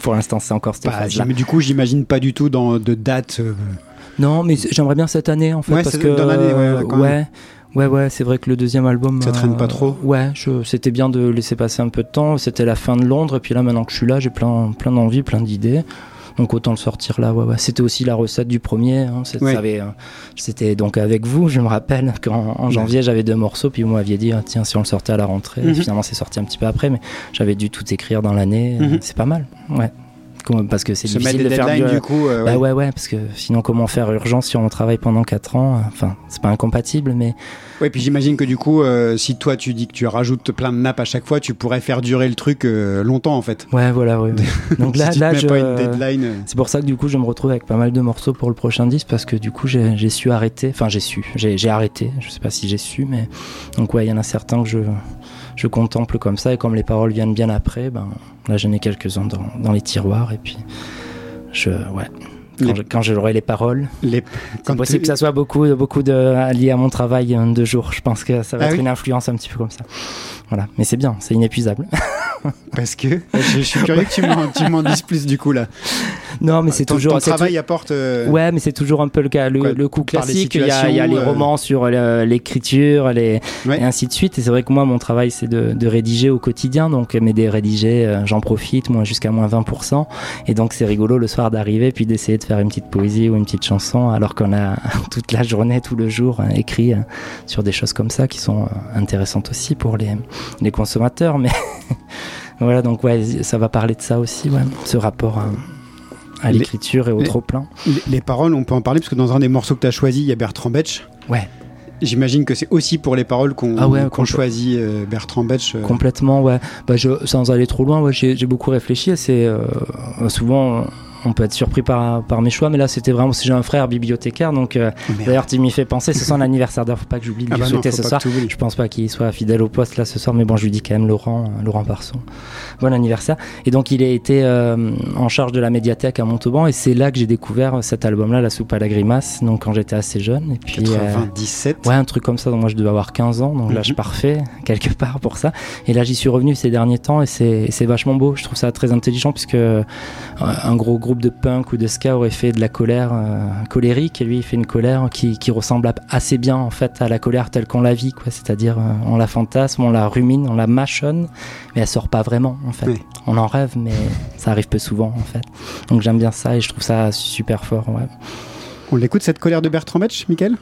Pour l'instant, c'est encore cette Bah, phase-là. du coup, j'imagine pas du tout dans, de date. euh, Non, mais j'aimerais bien cette année en fait, Ouais, parce c'est que dans l'année, ouais, ouais, quand ouais, ouais, ouais, c'est vrai que le deuxième album, Ça traîne pas trop Ouais, c'était bien de laisser passer un peu de temps. C'était la fin de Londres, et puis là, maintenant que je suis là, j'ai plein, plein d'envies, plein d'idées. Donc autant le sortir là. Ouais, ouais. C'était aussi la recette du premier. hein. Euh, C'était donc avec vous, je me rappelle qu'en en janvier j'avais deux morceaux, puis vous m'aviez dit ah, tiens si on le sortait à la rentrée. Mhm. Finalement c'est sorti un petit peu après, mais j'avais dû tout écrire dans l'année. Mhm. C'est pas mal. Ouais. Parce que c'est difficile des de faire du, du coup. euh, bah ouais. ouais, ouais, parce que sinon, comment faire urgence si on travaille pendant 4 ans euh, Enfin, c'est pas incompatible, mais Ouais, puis j'imagine que du coup, euh, si toi tu dis que tu rajoutes plein de nappes à chaque fois, tu pourrais faire durer le truc euh, longtemps en fait. ouais, voilà, ouais. Donc là, si là, je. C'est pour ça que du coup, je me retrouve avec pas mal de morceaux pour le prochain disque parce que du coup, j'ai su arrêter. Enfin, j'ai su, j'ai arrêté. Je sais pas si j'ai su, mais donc ouais, il y en a certains que je je contemple comme ça et comme les paroles viennent bien après, ben là, j'en ai quelques-uns dans, dans les tiroirs et puis je ouais. Quand Les- je- Quand j'aurai les paroles, les... C'est possible tu- que ça soit beaucoup, beaucoup de, lié à mon travail euh, de jour. Je pense que ça va Ah être oui une influence un petit peu comme ça. Voilà. Mais c'est bien, c'est inépuisable. Parce que je, suis curieux que tu m'en, dises plus du coup là. non, mais c'est toujours. Ton travail apporte. euh, Ouais, mais c'est toujours un peu le cas. Le, Quoi, le coup classique, il y, a, il y a les euh, romans sur l'écriture, les, Ouais. et ainsi de suite. Et c'est vrai que moi, mon travail, c'est de, de rédiger au quotidien. Donc, mais des rédiger, euh, j'en profite, moi, jusqu'à moins 20%. Et donc, c'est rigolo le soir d'arriver, puis d'essayer de faire une petite poésie ou une petite chanson, alors qu'on a toute la journée, tout le jour, écrit sur des choses comme ça qui sont intéressantes aussi pour les, les consommateurs. Mais voilà, donc, ouais, ça va parler de ça aussi, ouais, ce rapport à, l'écriture et au trop-plein. Les, les paroles, on peut en parler parce que dans un des morceaux que tu as choisi, il y a Bertrand Betch. Ouais. J'imagine que c'est aussi pour les paroles qu'on Ah ouais, choisit euh, Bertrand Betch. euh, Complètement, ouais. Bah, je, sans aller trop loin, ouais, j'ai beaucoup réfléchi. C'est euh, souvent on peut être surpris par, par mes choix, mais là c'était vraiment si j'ai un frère bibliothécaire, donc euh, oh, d'ailleurs tu m'y fais penser. C'est son anniversaire, d'ailleurs faut pas que j'oublie de Ah lui bah souhaiter ce soir. Je pense pas qu'il soit fidèle au poste là ce soir, mais bon, je lui dis quand même Laurent, euh, Laurent Parson. Bon anniversaire. Et donc il a été euh, en charge de la médiathèque à Montauban, et c'est là que j'ai découvert cet album-là, La soupe à la grimace. Donc quand j'étais assez jeune, et puis euh, 97. Ouais, un truc comme ça. Donc moi, je devais avoir 15 ans. Donc là, Mhm. je parfait quelque part pour ça. Et là, j'y suis revenu ces derniers temps et c'est vachement beau. Je trouve ça très intelligent puisque euh, un gros groupe de punk ou de ska aurait fait de la colère euh, colérique et lui, il fait une colère qui, qui ressemble assez bien en fait à la colère telle qu'on la vit. quoi. C'est-à-dire, euh, on la fantasme, on la rumine, on la mâchonne, mais elle sort pas vraiment en fait. Oui. On en rêve, mais ça arrive peu souvent en fait. Donc j'aime bien ça et je trouve ça super fort. Ouais. On l'écoute cette colère de Bertrand Betch, Michael?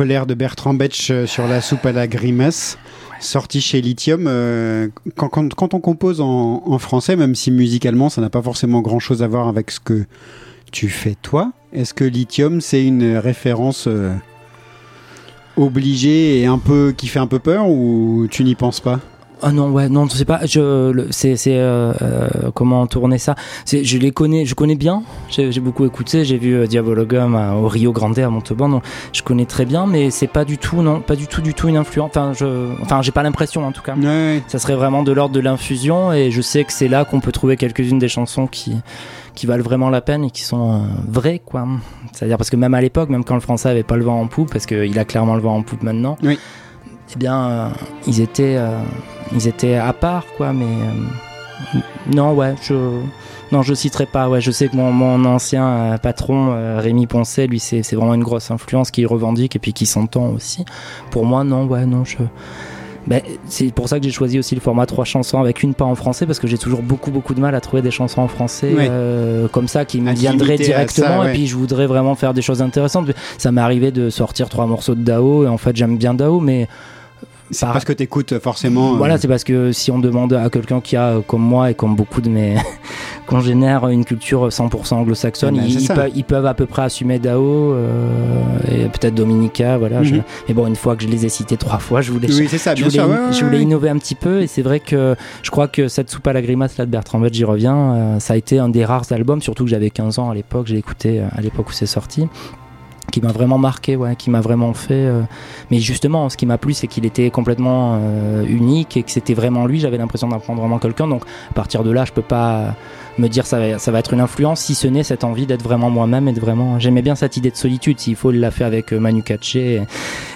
Colère de Bertrand Betch euh, sur la soupe à la grimace, sorti chez Lithium. Euh, quand, on compose en, français, même si musicalement ça n'a pas forcément grand-chose à voir avec ce que tu fais toi, est-ce que Lithium c'est une référence euh, obligée et qui fait un peu peur ou tu n'y penses pas? Ah non, ouais, non, je sais pas. Je, c'est, euh, euh, comment tourner ça. Je les connais, je connais bien. J'ai, beaucoup écouté. J'ai vu euh, Diabologum à- au Rio Grande à Montauban. Donc, je connais très bien, mais c'est pas du tout, non, pas du tout, du tout une influence. Enfin, je, enfin, j'ai pas l'impression en tout cas. Ouais. Ça serait vraiment de l'ordre de l'infusion, et je sais que c'est là qu'on peut trouver quelques-unes des chansons qui qui valent vraiment la peine et qui sont euh, vraies, quoi. C'est-à-dire parce que même à l'époque, même quand le français avait pas le vent en poupe, parce qu'il a clairement le vent en poupe maintenant. Oui. Eh bien, euh, ils étaient, euh, ils étaient à part, quoi. Mais euh, non, ouais, je, non, je citerai pas. Ouais, je sais que mon, mon ancien euh, patron euh, Rémi Poncet, lui, c'est c'est vraiment une grosse influence qu'il revendique et puis qui s'entend aussi. Pour moi, non, ouais, non, je. Ben, c'est pour ça que j'ai choisi aussi le format trois chansons avec une pas en français parce que j'ai toujours beaucoup beaucoup de mal à trouver des chansons en français euh, comme ça qui me viendraient directement ça, ouais. et puis je voudrais vraiment faire des choses intéressantes. Ça m'est arrivé de sortir trois morceaux de Dao et en fait j'aime bien Dao mais C'est Par- parce que t'écoutes forcément. euh, voilà, c'est parce que si on demande à quelqu'un qui a, euh, comme moi et comme beaucoup de mes congénères, une culture 100% anglo-saxonne, Eh ben, ils, peuvent, ils peuvent à peu près assumer Dao euh, et peut-être Dominica, voilà. je- Mhm. Mais bon, une fois que je les ai cités trois fois, je voulais, Oui, c'est ça, je voulais, sûr. ouais, ouais, je voulais ouais. innover un petit peu et c'est vrai que je crois que cette soupe à la grimace là de Bertrand Bott, j'y reviens, euh, ça a été un des rares albums, surtout que j'avais 15 ans à l'époque, je l'ai écouté euh, à l'époque où c'est sorti qui m'a vraiment marqué, ouais, qui m'a vraiment fait. euh, Mais justement, ce qui m'a plu, c'est qu'il était complètement euh, unique et que c'était vraiment lui. J'avais l'impression d'apprendre vraiment quelqu'un. Donc, à partir de là, je peux pas me dire ça va, ça va être une influence, si ce n'est cette envie d'être vraiment moi-même et de vraiment. J'aimais bien cette idée de solitude. S'il faut, il l'a fait avec euh, Manu Katché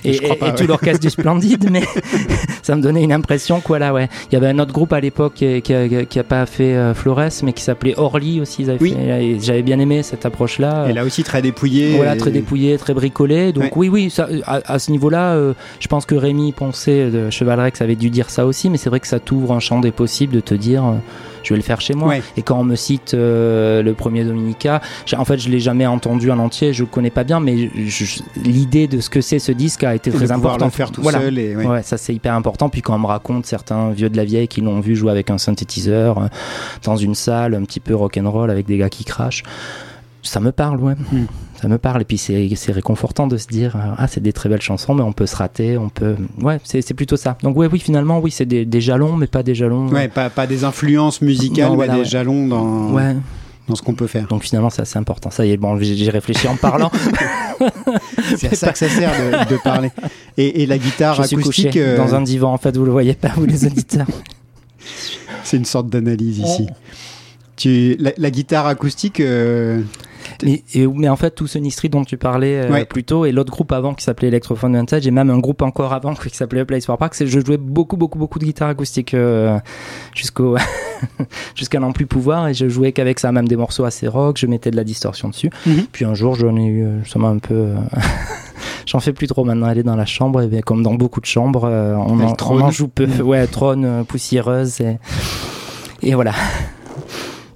et, et, Je crois et- pas, et ouais. tout l'orchestre du Splendide, mais ça me donnait une impression quoi là, ouais. Il y avait un autre groupe à l'époque qui, qui a, qui a pas fait euh, Flores, mais qui s'appelait Orly aussi. Oui. J'avais bien aimé cette approche-là. Et là aussi très dépouillé. Voilà, très dépouillé, très bricolé. Donc oui, oui, ça, à, à ce niveau-là, euh, je pense que Rémi Poncet de Chevalrex avait dû dire ça aussi, mais c'est vrai que ça t'ouvre un champ des possibles de te dire, euh, je vais le faire chez moi. Ouais. Et quand on me cite euh, le premier Dominica, en fait, je l'ai jamais entendu en entier, je le connais pas bien, mais l'idée de ce que c'est ce disque a été très importante. faire tout Voilà. seul. Et, ouais. Ouais, ça c'est hyper important. Puis quand on me raconte certains vieux de la vieille qui l'ont vu jouer avec un synthétiseur euh, dans une salle un petit peu rock'n'roll avec des gars qui crachent, ça me parle, ouais. Hmm. Ça me parle. Et puis c'est réconfortant de se dire euh, ah c'est des très belles chansons, mais on peut se rater, on peut. Ouais, c'est plutôt ça. Donc ouais, oui, finalement, oui, c'est des, des jalons, mais pas des jalons. Ouais, pas, pas des influences musicales, Non, mais voilà, des ouais. jalons dans, Ouais. dans ce qu'on peut faire. Donc finalement, c'est assez important. Ça y est, bon, j'ai réfléchi en parlant. C'est à ça que ça sert de, de parler. Et, et la guitare Je acoustique, euh, dans un divan. En fait, vous le voyez pas, vous les auditeurs. c'est une sorte d'analyse ici. Tu, la, la guitare acoustique, euh, Mais, et- mais en fait, tout ce Nistri dont tu parlais euh, Ouais. plus tôt, et l'autre groupe avant qui s'appelait Electrophone Vintage, et même un groupe encore avant qui s'appelait Place for Park, c'est je jouais beaucoup, beaucoup, beaucoup de guitare acoustique euh, jusqu'au jusqu'à n'en plus pouvoir, et je jouais qu'avec ça, même des morceaux assez rock, je mettais de la distorsion dessus. Mhm. Puis un jour, j'en ai eu euh, justement un peu. euh, J'en fais plus trop maintenant, elle est dans la chambre, et bien, comme dans beaucoup de chambres, euh, on, en, on en joue peu. Ouais, trône, poussiéreuse, et, et voilà.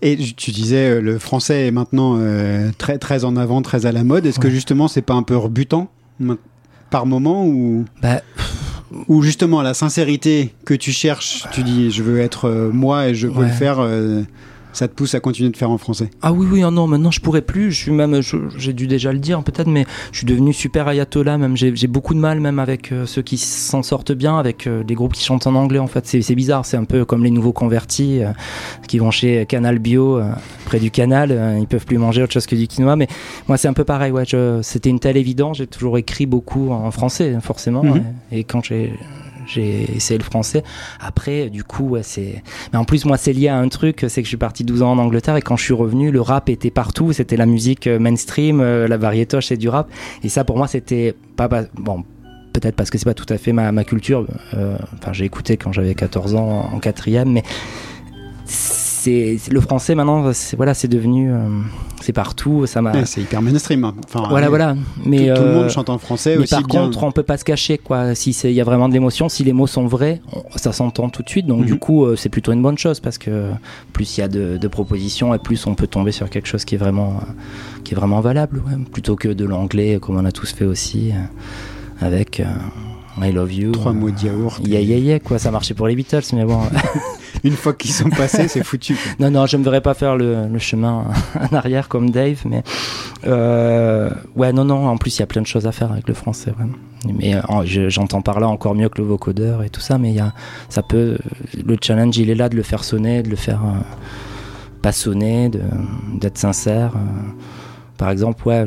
Et tu disais euh, le français est maintenant euh, très très en avant, très à la mode. Est-ce que justement c'est pas un peu rebutant par moment ou Bah, ou justement la sincérité que tu cherches, tu dis je veux être euh, moi et je veux Ouais. le faire, euh, ça te pousse à continuer de faire en français? Ah oui, oui, oh non, maintenant je pourrais plus. Je suis même, j'ai dû déjà le dire peut-être, mais je suis devenu super ayatollah. Même j'ai beaucoup de mal, même avec euh, ceux qui s'en sortent bien, avec euh, les groupes qui chantent en anglais. En fait, c'est bizarre. C'est un peu comme les nouveaux convertis euh, qui vont chez Canal Bio, près du canal. ils peuvent plus manger autre chose que du quinoa. Mais moi, c'est un peu pareil. Ouais, c'était une telle évidence. J'ai toujours écrit beaucoup en français, forcément. Mhm. ouais. Et quand j'ai j'ai essayé le français. Après, du coup, ouais, c'est. Mais en plus, moi, c'est lié à un truc, c'est que je suis parti 12 ans en Angleterre et quand je suis revenu, le rap était partout. C'était la musique euh, mainstream, euh, la variétoche et du rap. Et ça, pour moi, c'était pas- Bon. Peut-être parce que c'est pas tout à fait ma, ma culture. Euh, Enfin, j'ai écouté quand j'avais 14 ans en quatrième, mais c'est le français maintenant. c'est- Voilà, c'est devenu, euh, c'est partout. Ça m'a. Ouais, c'est hyper mainstream. hein. Enfin, Voilà, voilà. Mais tout, tout le euh, monde chante en français mais aussi par bien. contre, on peut pas se cacher, quoi. Si il y a vraiment de l'émotion, si les mots sont vrais, on- ça s'entend tout de suite. Donc Mhm. du coup, euh, c'est plutôt une bonne chose parce que plus il y a de, de propositions et plus on peut tomber sur quelque chose qui est vraiment, qui est vraiment valable, ouais. plutôt que de l'anglais comme on a tous fait aussi. avec I Love You. Trois mots de yaourt. Yeah, yeah, yeah, quoi. Ça marchait pour les Beatles, mais bon. Une fois qu'ils sont passés, c'est foutu. non, non, je ne me verrais pas faire le, chemin en arrière comme Dave, mais euh, ouais, non, non. En plus, il y a plein de choses à faire avec le français, vraiment. Mais euh, je- j'entends par là encore mieux que le vocodeur et tout ça, mais il y ça peut. Le challenge, il est là de le faire sonner, de le faire euh, pas sonner, d'être sincère. Par exemple, ouais,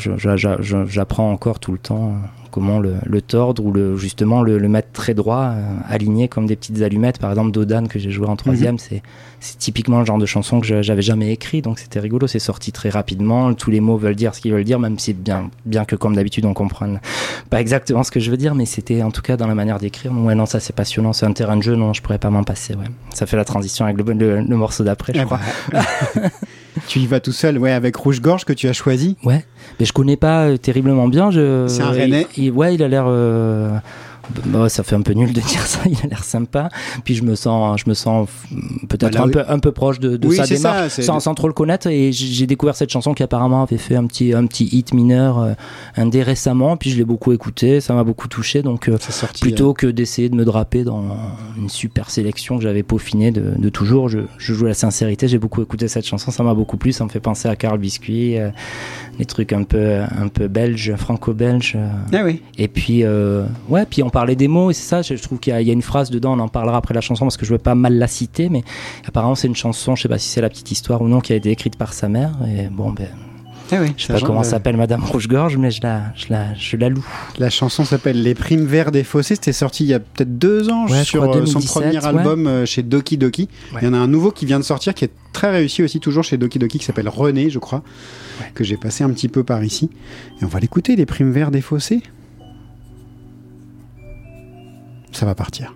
j'apprends encore tout le temps comment le, le tordre ou le, justement le, le mettre très droit, euh, aligné comme des petites allumettes. Par exemple, Dodan que j'ai joué en troisième, c'est c'est typiquement le genre de chanson que j'avais jamais écrit, donc c'était rigolo. C'est sorti très rapidement. Tous les mots veulent dire ce qu'ils veulent dire, même si bien, bien que comme d'habitude on comprenne pas exactement ce que je veux dire, mais c'était en tout cas dans la manière d'écrire. Ouais, non, ça c'est passionnant. C'est un terrain de jeu, non, je pourrais pas m'en passer. Ouais. Ça fait la transition avec le morceau d'après, je Ah crois. bah, tu y vas tout seul, ouais, avec Rouge Gorge que tu as choisi. Ouais, mais je connais pas euh, terriblement bien. Je... C'est un Rennais il- Ouais, il a l'air. Euh, bah, ça fait un peu nul de dire ça. Il a l'air sympa. Puis je me sens, je me sens peut-être Bah un, oui. peu, un peu proche de, de Oui, sa ça, démarche, c'est- sans, sans trop le connaître. Et j'ai découvert cette chanson qui apparemment avait fait un petit, un petit hit mineur, euh, un dé récemment. Puis je l'ai beaucoup écouté. Ça m'a beaucoup touché. Donc euh, sorti. plutôt que d'essayer de me draper dans une super sélection que j'avais peaufinée de, de toujours, je, je joue la sincérité. J'ai beaucoup écouté cette chanson, ça m'a beaucoup plu. Ça me fait penser à Carl Biscuit, euh, les trucs un peu, un peu belges, franco-belges. euh. euh, Ah oui. Et puis, euh, ouais, puis on parlait des mots, et c'est ça, je, je trouve qu'il y, a- il y a une phrase dedans, on en parlera après la chanson parce que je veux pas mal la citer, mais apparemment c'est une chanson, je sais pas si c'est la petite histoire ou non, qui a été écrite par sa mère. Et bon, ben, oui. je sais pas comment s'appelle Madame Rouge-Gorge, mais je la, je la, je la loue. La chanson s'appelle Les Primes Verts des Fossés. C'était sorti il y a peut-être deux ans Ouais, je sur crois euh, son 2017, premier ouais. album euh, chez Doki Doki. Ouais. Il y en a un nouveau qui vient de sortir qui est très réussi aussi, toujours chez Doki Doki, qui s'appelle René, je crois, que j'ai passé un petit peu par ici. Et on va l'écouter, Les Primes Verts des Fossés. Ça va partir.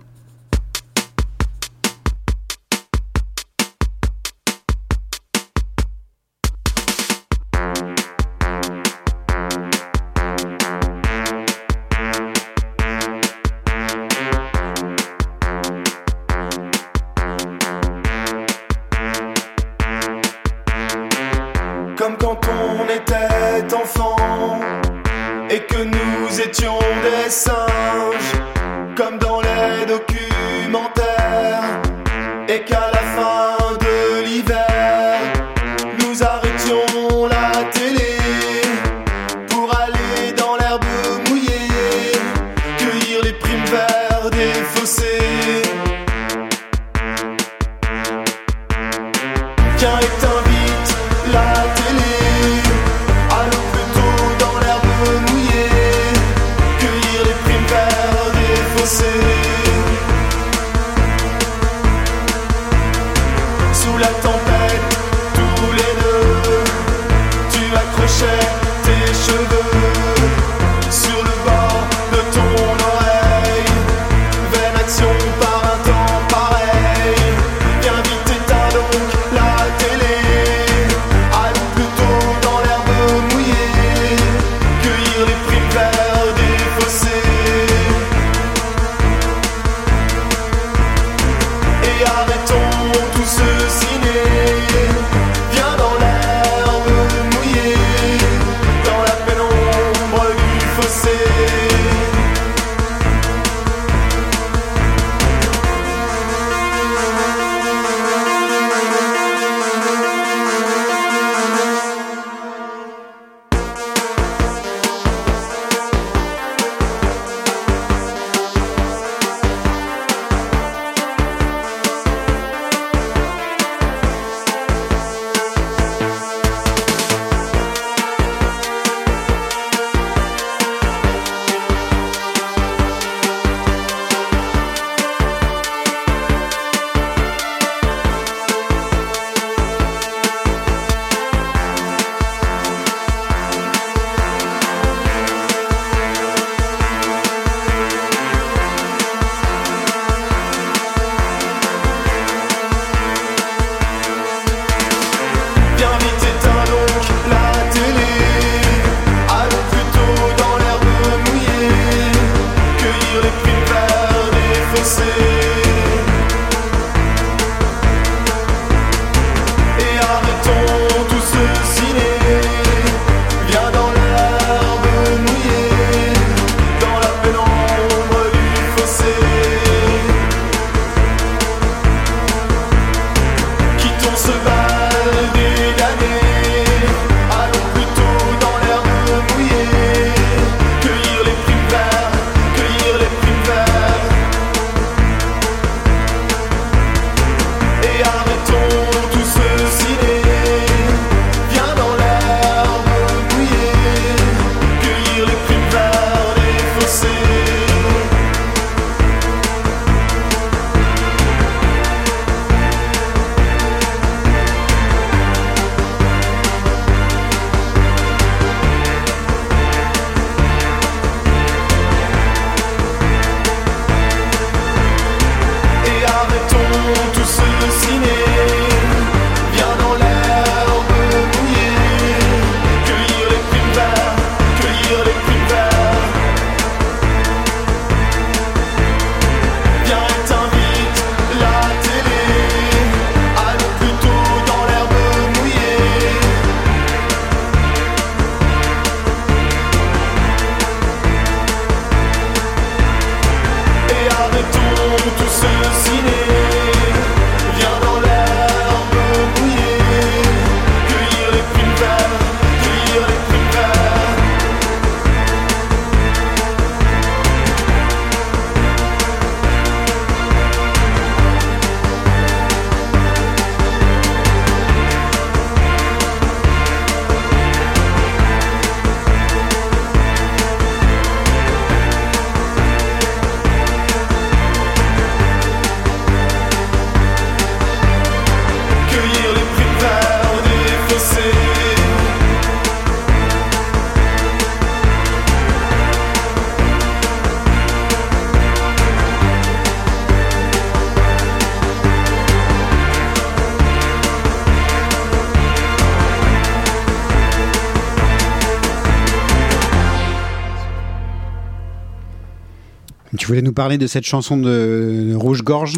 Voulais nous parler de cette chanson de Rouge Gorge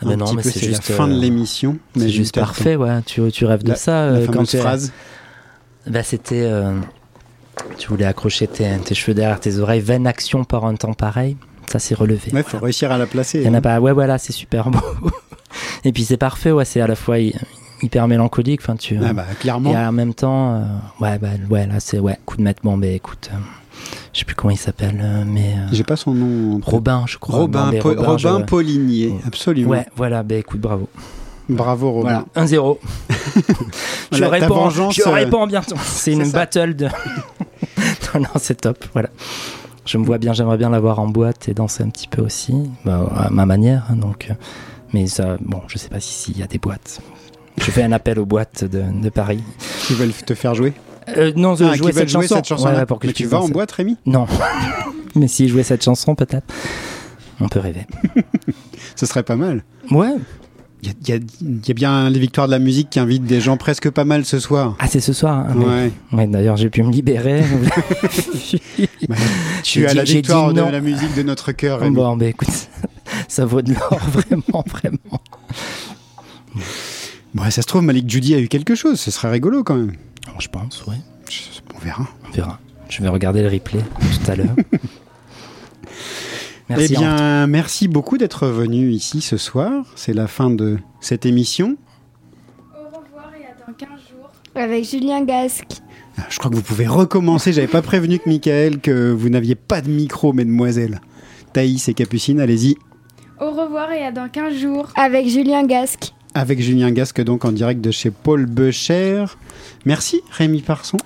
Ah ben non, mais c'est la juste, fin de euh, l'émission. C'est juste parfait, ouais. Tu, tu rêves de La- ça la euh, quand tu phrase. Bah, c'était. euh, tu voulais accrocher tes, tes cheveux derrière tes oreilles. Vaine action par un temps pareil. Ça, c'est relevé. Ouais, faut réussir à la placer. Il y en a hein. pas. Ouais, voilà, c'est super beau. Et puis c'est parfait, ouais. C'est à la fois hy- hyper mélancolique. Enfin, tu. Ah bah, clairement. Et en même temps, euh, ouais, bah, ouais, là, c'est ouais, coup de maître. Bon, ben écoute, euh, je sais plus comment il s'appelle, euh, mais. euh, J'ai pas son nom. en. Robin, je crois. Robin, Non, Po- Robin, je- Paulinier, absolument. Ouais, voilà, ben écoute, bravo. Bravo Robin. Voilà, 1-0. je Voilà, réponds, je euh, réponds bientôt. C'est une ça. battle de. non, non, c'est top. Voilà. Je me vois bien, j'aimerais bien l'avoir en boîte et danser un petit peu aussi, bah, à ma manière. hein, donc, mais ça, bon, je sais pas si- s'il y a des boîtes. Je fais un appel aux boîtes de, de Paris. Qui veulent te faire jouer? Euh, non, Ah, jouer, qui veulent cette, chanson. cette ouais, pour que Mais je tu vas en boîte, Rémi? Non. mais si jouer cette chanson, peut-être. On peut rêver. Ce serait pas mal. Ouais. Il y a, y y bien les victoires de la musique qui invitent des gens presque pas mal ce soir. Ah, c'est ce soir. hein, Ouais. Ouais, D'ailleurs, j'ai pu me libérer. Bah, tu as dit- la victoire de la musique de notre cœur. Rémi. Bon, ben écoute, ça vaut de l'or, vraiment, vraiment. Bon, ça se trouve, Malik Judy a eu quelque chose. Ce serait rigolo quand même. Je pense, oui. On verra. On verra. Je vais regarder le replay tout à l'heure. Merci. eh bien, merci beaucoup d'être venu ici ce soir. C'est la fin de cette émission. Au revoir et à dans 15 jours. Avec Julien Gasque. Ah, Je crois que vous pouvez recommencer. J'avais pas prévenu que Michael que vous n'aviez pas de micro, mesdemoiselles. Thaïs et Capucine, allez-y. Au revoir et à dans 15 jours. Avec Julien Gasque. Avec Julien Gasque, donc en direct de chez Paul Becher. Merci Rémi Parson.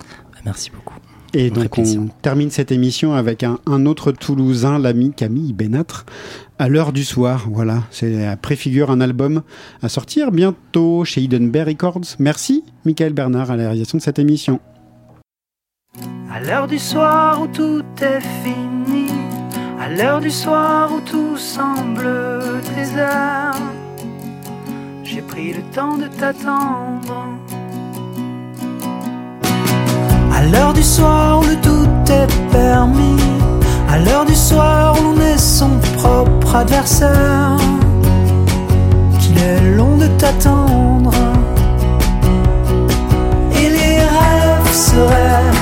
Merci beaucoup. Et donc on termine cette émission avec un, un autre Toulousain, l'ami Camille Bénâtre, à l'heure du soir. Voilà, c'est à préfigure un album à sortir bientôt chez Hidden Bear Records. Merci Michael Bernard à la réalisation de cette émission. À l'heure du soir où tout est fini, à l'heure du soir où tout semble désert, j'ai pris le temps de t'attendre. À l'heure du soir où le tout est permis, à l'heure du soir où l'on est son propre adversaire, qu'il est long de t'attendre. Et les rêves seraient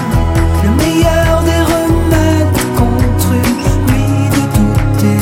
le meilleur des remèdes contre nuit de doute et